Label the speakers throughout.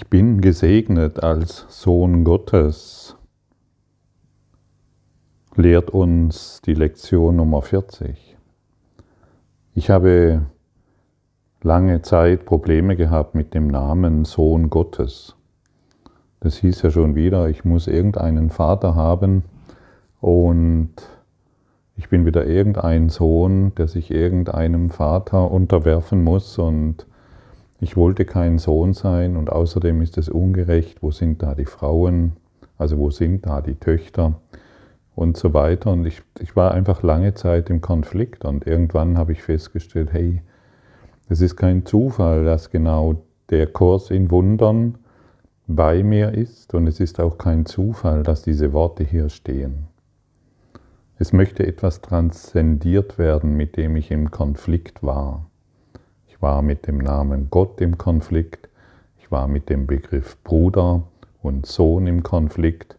Speaker 1: Ich bin gesegnet als Sohn Gottes, lehrt uns die Lektion Nummer 40. Ich habe lange Zeit Probleme gehabt mit dem Namen Sohn Gottes. Das hieß ja schon wieder, ich muss irgendeinen Vater haben und ich bin wieder irgendein Sohn, der sich irgendeinem Vater unterwerfen muss und ich wollte kein Sohn sein und außerdem ist es ungerecht, wo sind da die Frauen, also wo sind da die Töchter und so weiter. Und ich, ich war einfach lange Zeit im Konflikt und irgendwann habe ich festgestellt, hey, es ist kein Zufall, dass genau der Kurs in Wundern bei mir ist und es ist auch kein Zufall, dass diese Worte hier stehen. Es möchte etwas transzendiert werden, mit dem ich im Konflikt war. Ich war mit dem Namen Gott im Konflikt. Ich war mit dem Begriff Bruder und Sohn im Konflikt.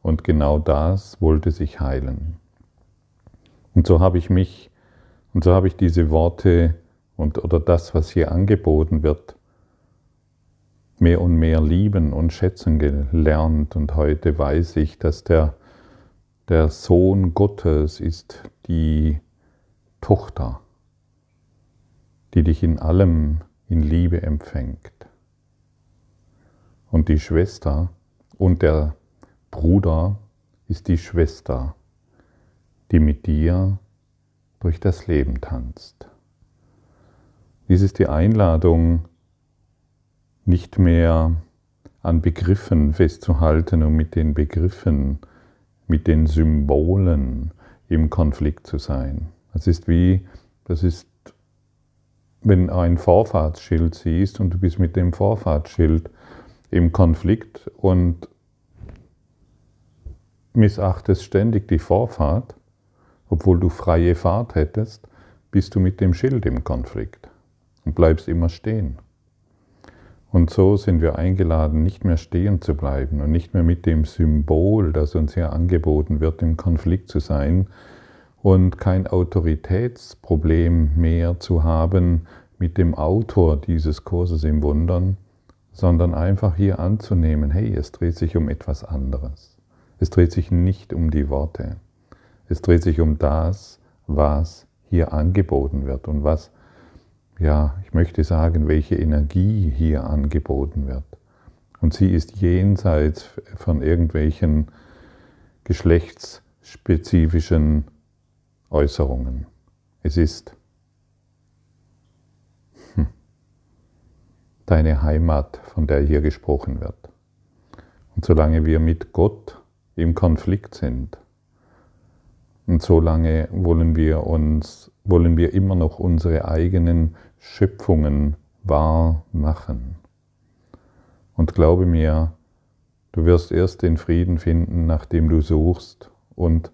Speaker 1: Und genau das wollte sich heilen. Und so habe ich mich, und so habe ich diese Worte und, oder das, was hier angeboten wird, mehr und mehr lieben und schätzen gelernt. Und heute weiß ich, dass der, der Sohn Gottes ist die Tochter die dich in allem in Liebe empfängt. Und die Schwester und der Bruder ist die Schwester, die mit dir durch das Leben tanzt. Dies ist die Einladung, nicht mehr an Begriffen festzuhalten und mit den Begriffen, mit den Symbolen im Konflikt zu sein. Das ist wie, das ist wenn ein Vorfahrtsschild siehst und du bist mit dem Vorfahrtsschild im Konflikt und missachtest ständig die Vorfahrt, obwohl du freie Fahrt hättest, bist du mit dem Schild im Konflikt und bleibst immer stehen. Und so sind wir eingeladen, nicht mehr stehen zu bleiben und nicht mehr mit dem Symbol, das uns hier angeboten wird, im Konflikt zu sein, und kein Autoritätsproblem mehr zu haben mit dem Autor dieses Kurses im Wundern, sondern einfach hier anzunehmen, hey, es dreht sich um etwas anderes. Es dreht sich nicht um die Worte. Es dreht sich um das, was hier angeboten wird und was, ja, ich möchte sagen, welche Energie hier angeboten wird. Und sie ist jenseits von irgendwelchen geschlechtsspezifischen Äußerungen. Es ist hm, deine Heimat, von der hier gesprochen wird. Und solange wir mit Gott im Konflikt sind, und solange wollen wir uns, wollen wir immer noch unsere eigenen Schöpfungen wahr machen. Und glaube mir, du wirst erst den Frieden finden, nachdem du suchst und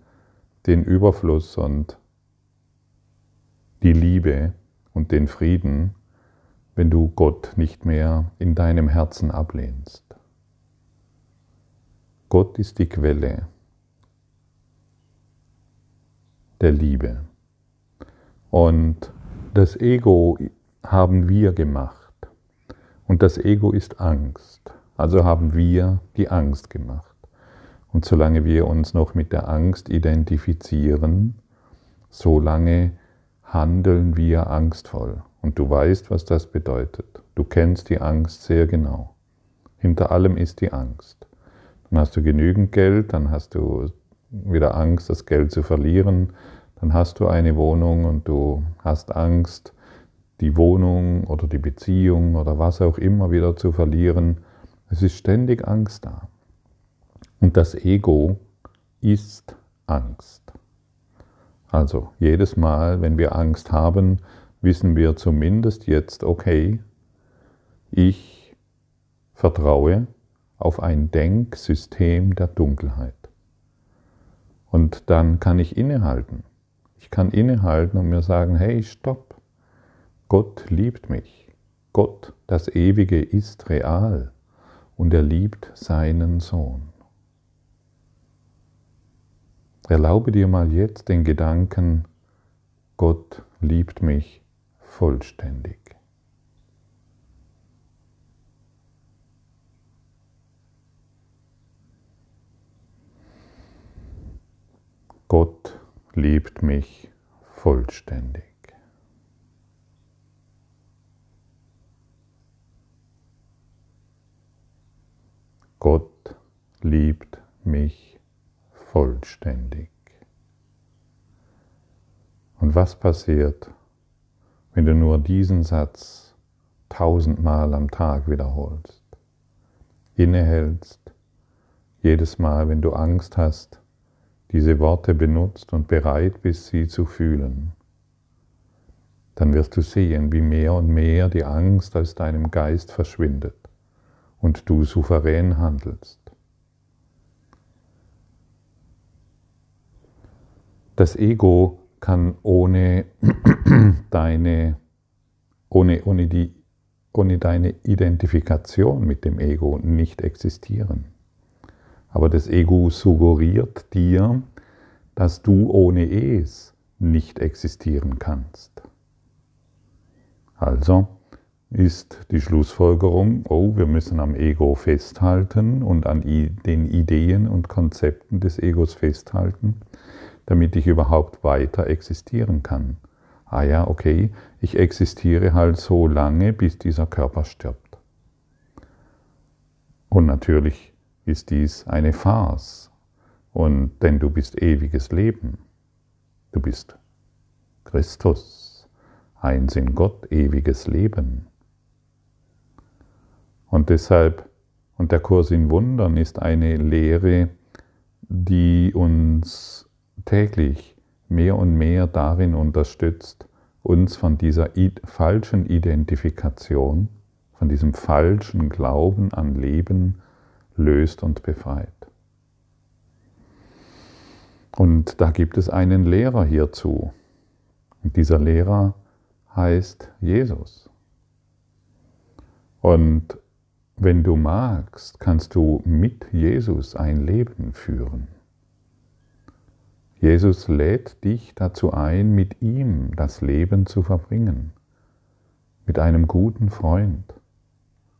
Speaker 1: den Überfluss und die Liebe und den Frieden, wenn du Gott nicht mehr in deinem Herzen ablehnst. Gott ist die Quelle der Liebe. Und das Ego haben wir gemacht. Und das Ego ist Angst. Also haben wir die Angst gemacht. Und solange wir uns noch mit der Angst identifizieren, solange handeln wir angstvoll. Und du weißt, was das bedeutet. Du kennst die Angst sehr genau. Hinter allem ist die Angst. Dann hast du genügend Geld, dann hast du wieder Angst, das Geld zu verlieren. Dann hast du eine Wohnung und du hast Angst, die Wohnung oder die Beziehung oder was auch immer wieder zu verlieren. Es ist ständig Angst da. Und das Ego ist Angst. Also jedes Mal, wenn wir Angst haben, wissen wir zumindest jetzt, okay, ich vertraue auf ein Denksystem der Dunkelheit. Und dann kann ich innehalten. Ich kann innehalten und mir sagen, hey, stopp, Gott liebt mich. Gott, das Ewige, ist real und er liebt seinen Sohn. Erlaube dir mal jetzt den Gedanken, Gott liebt mich vollständig. Gott liebt mich vollständig. Gott liebt mich vollständig. Und was passiert, wenn du nur diesen Satz tausendmal am Tag wiederholst? Innehältst, jedes Mal, wenn du Angst hast, diese Worte benutzt und bereit bist, sie zu fühlen, dann wirst du sehen, wie mehr und mehr die Angst aus deinem Geist verschwindet und du souverän handelst. Das Ego kann ohne deine, ohne, ohne, die, ohne deine Identifikation mit dem Ego nicht existieren. Aber das Ego suggeriert dir, dass du ohne es nicht existieren kannst. Also, ist die Schlussfolgerung, oh, wir müssen am Ego festhalten und an den Ideen und Konzepten des Egos festhalten, damit ich überhaupt weiter existieren kann. Ah ja, okay, ich existiere halt so lange, bis dieser Körper stirbt. Und natürlich ist dies eine Farce, und denn du bist ewiges Leben. Du bist Christus, eins in Gott, ewiges Leben. Und deshalb, und der Kurs in Wundern ist eine Lehre, die uns täglich mehr und mehr darin unterstützt, uns von dieser falschen Identifikation, von diesem falschen Glauben an Leben löst und befreit. Und da gibt es einen Lehrer hierzu. Und dieser Lehrer heißt Jesus. Und wenn du magst, kannst du mit Jesus ein Leben führen. Jesus lädt dich dazu ein, mit ihm das Leben zu verbringen, mit einem guten Freund,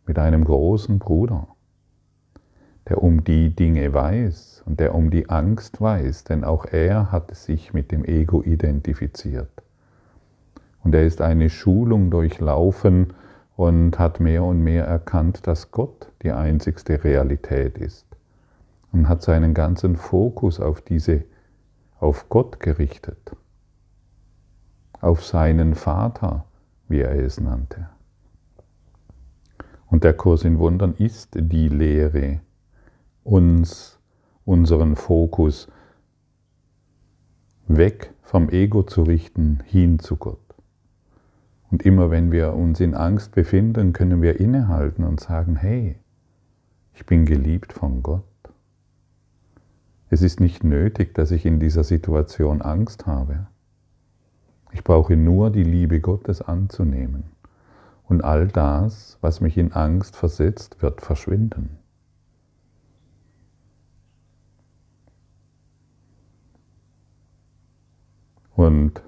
Speaker 1: mit einem großen Bruder, der um die Dinge weiß und der um die Angst weiß, denn auch er hat sich mit dem Ego identifiziert. Und er ist eine Schulung durchlaufen, und hat mehr und mehr erkannt, dass Gott die einzigste Realität ist. Und hat seinen ganzen Fokus auf diese auf Gott gerichtet, auf seinen Vater, wie er es nannte. Und der Kurs in Wundern ist die Lehre, uns unseren Fokus weg vom Ego zu richten, hin zu Gott. Und immer wenn wir uns in Angst befinden, können wir innehalten und sagen, hey, ich bin geliebt von Gott. Es ist nicht nötig, dass ich in dieser Situation Angst habe. Ich brauche nur die Liebe Gottes anzunehmen. Und all das, was mich in Angst versetzt, wird verschwinden. Und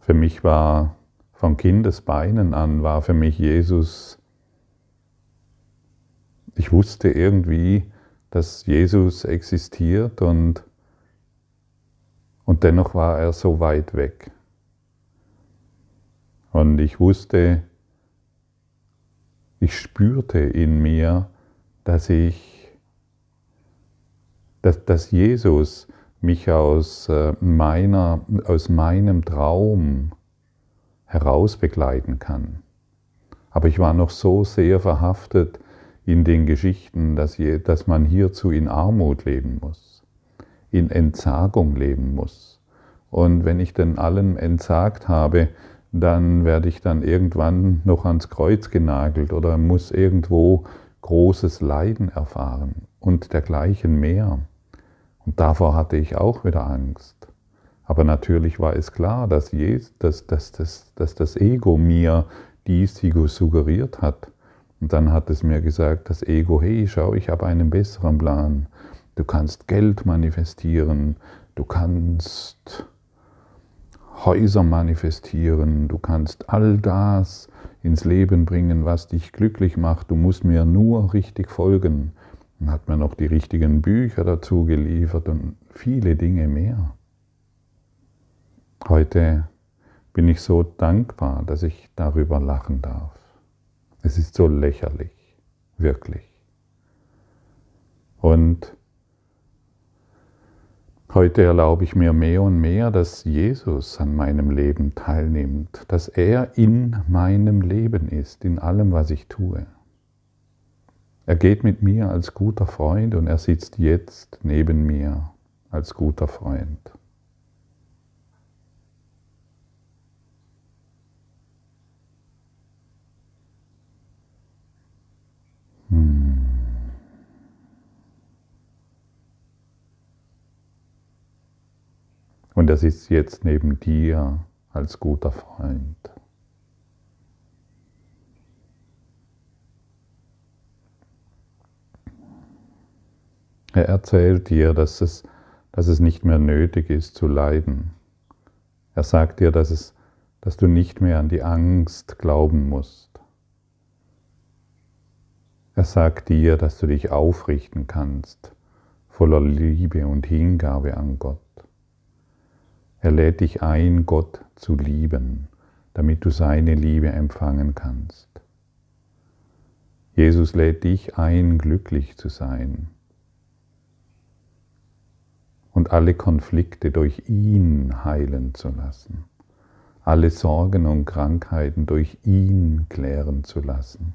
Speaker 1: für mich war von Kindesbeinen an, war für mich Jesus, ich wusste irgendwie, dass Jesus existiert und, und dennoch war er so weit weg. Und ich wusste, ich spürte in mir, dass ich, dass, dass Jesus mich aus, äh, meiner, aus meinem Traum heraus begleiten kann. Aber ich war noch so sehr verhaftet in den Geschichten, dass, dass man hierzu in Armut leben muss, in Entsagung leben muss. Und wenn ich denn allem entsagt habe, dann werde ich dann irgendwann noch ans Kreuz genagelt oder muss irgendwo großes Leiden erfahren und dergleichen mehr. Und davor hatte ich auch wieder Angst. Aber natürlich war es klar, dass, Jesus, dass, dass, dass, dass das Ego mir dies suggeriert hat. Und dann hat es mir gesagt, das Ego, hey, schau, ich habe einen besseren Plan. Du kannst Geld manifestieren, du kannst Häuser manifestieren, du kannst all das ins Leben bringen, was dich glücklich macht. Du musst mir nur richtig folgen. und hat mir noch die richtigen Bücher dazu geliefert und viele Dinge mehr. Heute bin ich so dankbar, dass ich darüber lachen darf. Es ist so lächerlich, wirklich. Und heute erlaube ich mir mehr und mehr, dass Jesus an meinem Leben teilnimmt, dass er in meinem Leben ist, in allem, was ich tue. Er geht mit mir als guter Freund und er sitzt jetzt neben mir als guter Freund. Und er sitzt jetzt neben dir als guter Freund. Er erzählt dir, dass es, dass es nicht mehr nötig ist zu leiden. Er sagt dir, dass, es, dass du nicht mehr an die Angst glauben musst. Er sagt dir, dass du dich aufrichten kannst, voller Liebe und Hingabe an Gott. Er lädt dich ein, Gott zu lieben, damit du seine Liebe empfangen kannst. Jesus lädt dich ein, glücklich zu sein und alle Konflikte durch ihn heilen zu lassen, alle Sorgen und Krankheiten durch ihn klären zu lassen.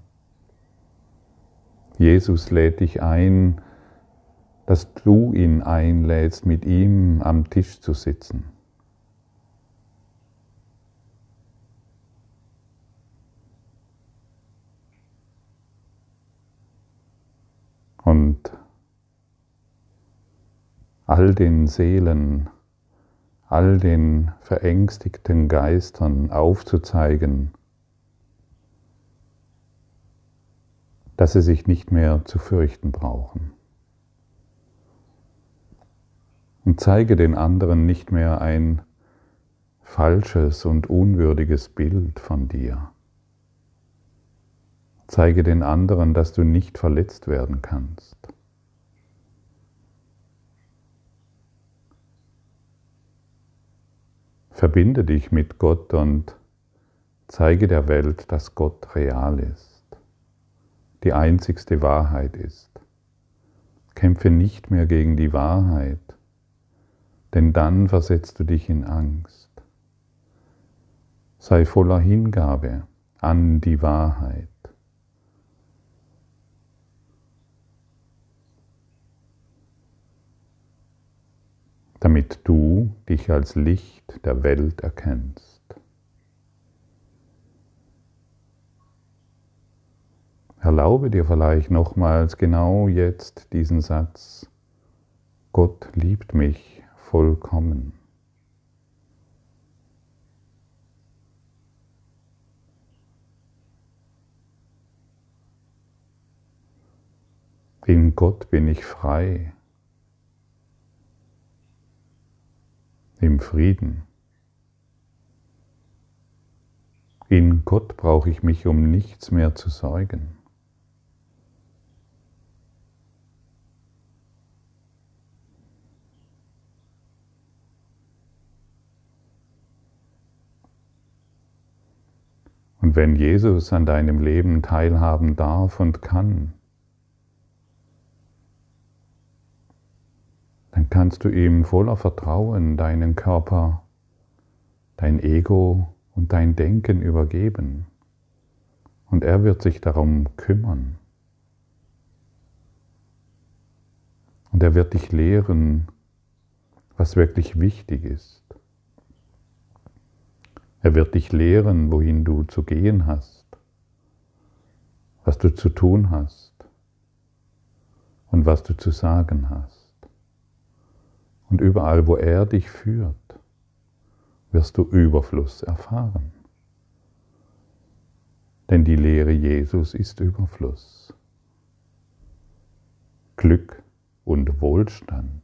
Speaker 1: Jesus lädt dich ein, dass du ihn einlädst, mit ihm am Tisch zu sitzen und all den Seelen, all den verängstigten Geistern aufzuzeigen, dass sie sich nicht mehr zu fürchten brauchen. Und zeige den anderen nicht mehr ein falsches und unwürdiges Bild von dir. Zeige den anderen, dass du nicht verletzt werden kannst. Verbinde dich mit Gott und zeige der Welt, dass Gott real ist, die einzigste Wahrheit ist. Kämpfe nicht mehr gegen die Wahrheit, denn dann versetzt du dich in Angst. Sei voller Hingabe an die Wahrheit. Damit du dich als Licht der Welt erkennst. Erlaube dir vielleicht nochmals genau jetzt diesen Satz, Gott liebt mich vollkommen. In Gott bin ich frei. Im Frieden. In Gott brauche ich mich um nichts mehr zu sorgen. Und wenn Jesus an deinem Leben teilhaben darf und kann, kannst du ihm voller Vertrauen deinen Körper, dein Ego und dein Denken übergeben. Und er wird sich darum kümmern. Und er wird dich lehren, was wirklich wichtig ist. Er wird dich lehren, wohin du zu gehen hast, was du zu tun hast und was du zu sagen hast. Und überall, wo er dich führt, wirst du Überfluss erfahren. Denn die Lehre Jesus ist Überfluss. Glück und Wohlstand.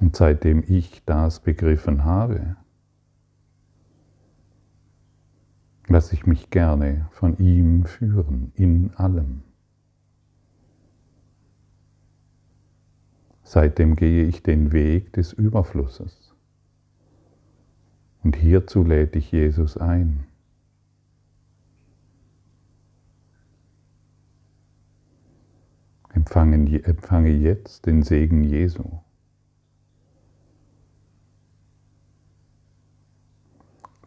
Speaker 1: Und seitdem ich das begriffen habe, Lass ich mich gerne von ihm führen in allem. Seitdem gehe ich den Weg des Überflusses. Und hierzu lädt dich Jesus ein. Empfange jetzt den Segen Jesu.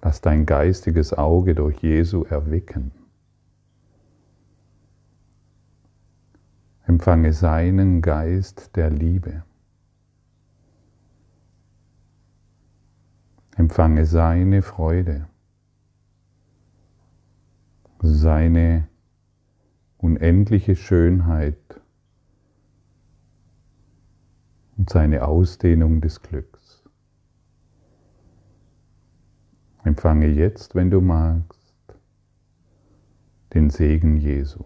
Speaker 1: Lass dein geistiges Auge durch Jesu erwecken. Empfange seinen Geist der Liebe. Empfange seine Freude, seine unendliche Schönheit und seine Ausdehnung des Glücks. Empfange jetzt, wenn du magst, den Segen Jesu.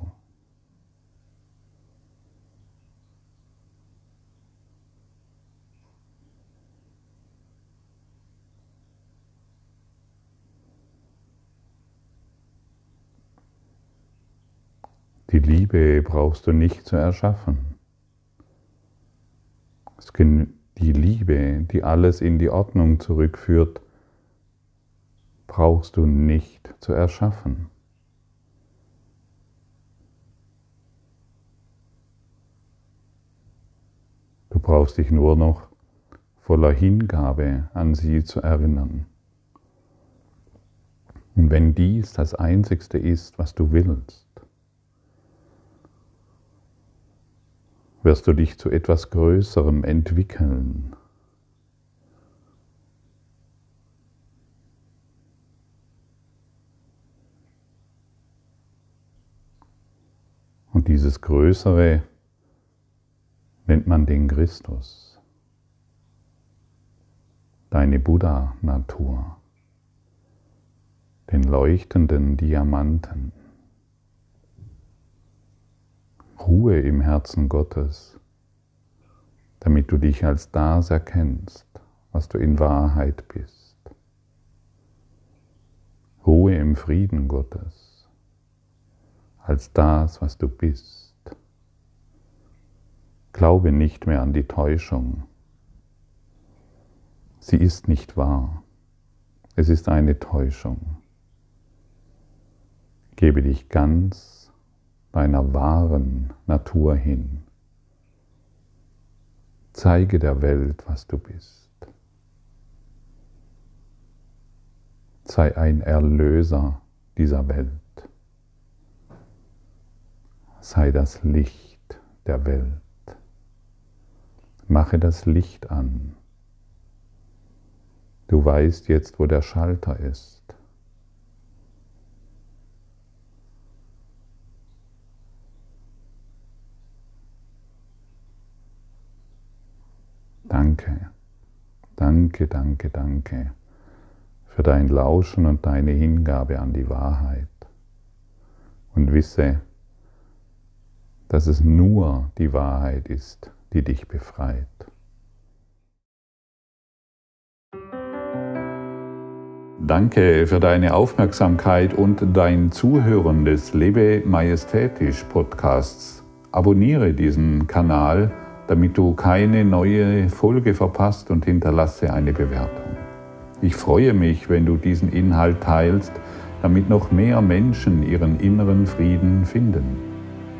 Speaker 1: Die Liebe brauchst du nicht zu erschaffen. Die Liebe, die alles in die Ordnung zurückführt, brauchst du nicht zu erschaffen. Du brauchst dich nur noch voller Hingabe an sie zu erinnern. Und wenn dies das Einzigste ist, was du willst, wirst du dich zu etwas Größerem entwickeln. Dieses Größere nennt man den Christus, deine Buddha-Natur, den leuchtenden Diamanten. Ruhe im Herzen Gottes, damit du dich als das erkennst, was du in Wahrheit bist. Ruhe im Frieden Gottes, als das, was du bist. Glaube nicht mehr an die Täuschung. Sie ist nicht wahr. Es ist eine Täuschung. Gebe dich ganz deiner wahren Natur hin. Zeige der Welt, was du bist. Sei ein Erlöser dieser Welt. Sei das Licht der Welt. Mache das Licht an. Du weißt jetzt, wo der Schalter ist. Danke, danke, danke, danke für dein Lauschen und deine Hingabe an die Wahrheit. Und wisse, dass es nur die Wahrheit ist, die dich befreit. Danke für deine Aufmerksamkeit und dein Zuhören des Lebe Majestätisch Podcasts. Abonniere diesen Kanal damit du keine neue Folge verpasst und hinterlasse eine Bewertung. Ich freue mich, wenn du diesen Inhalt teilst, damit noch mehr Menschen ihren inneren Frieden finden.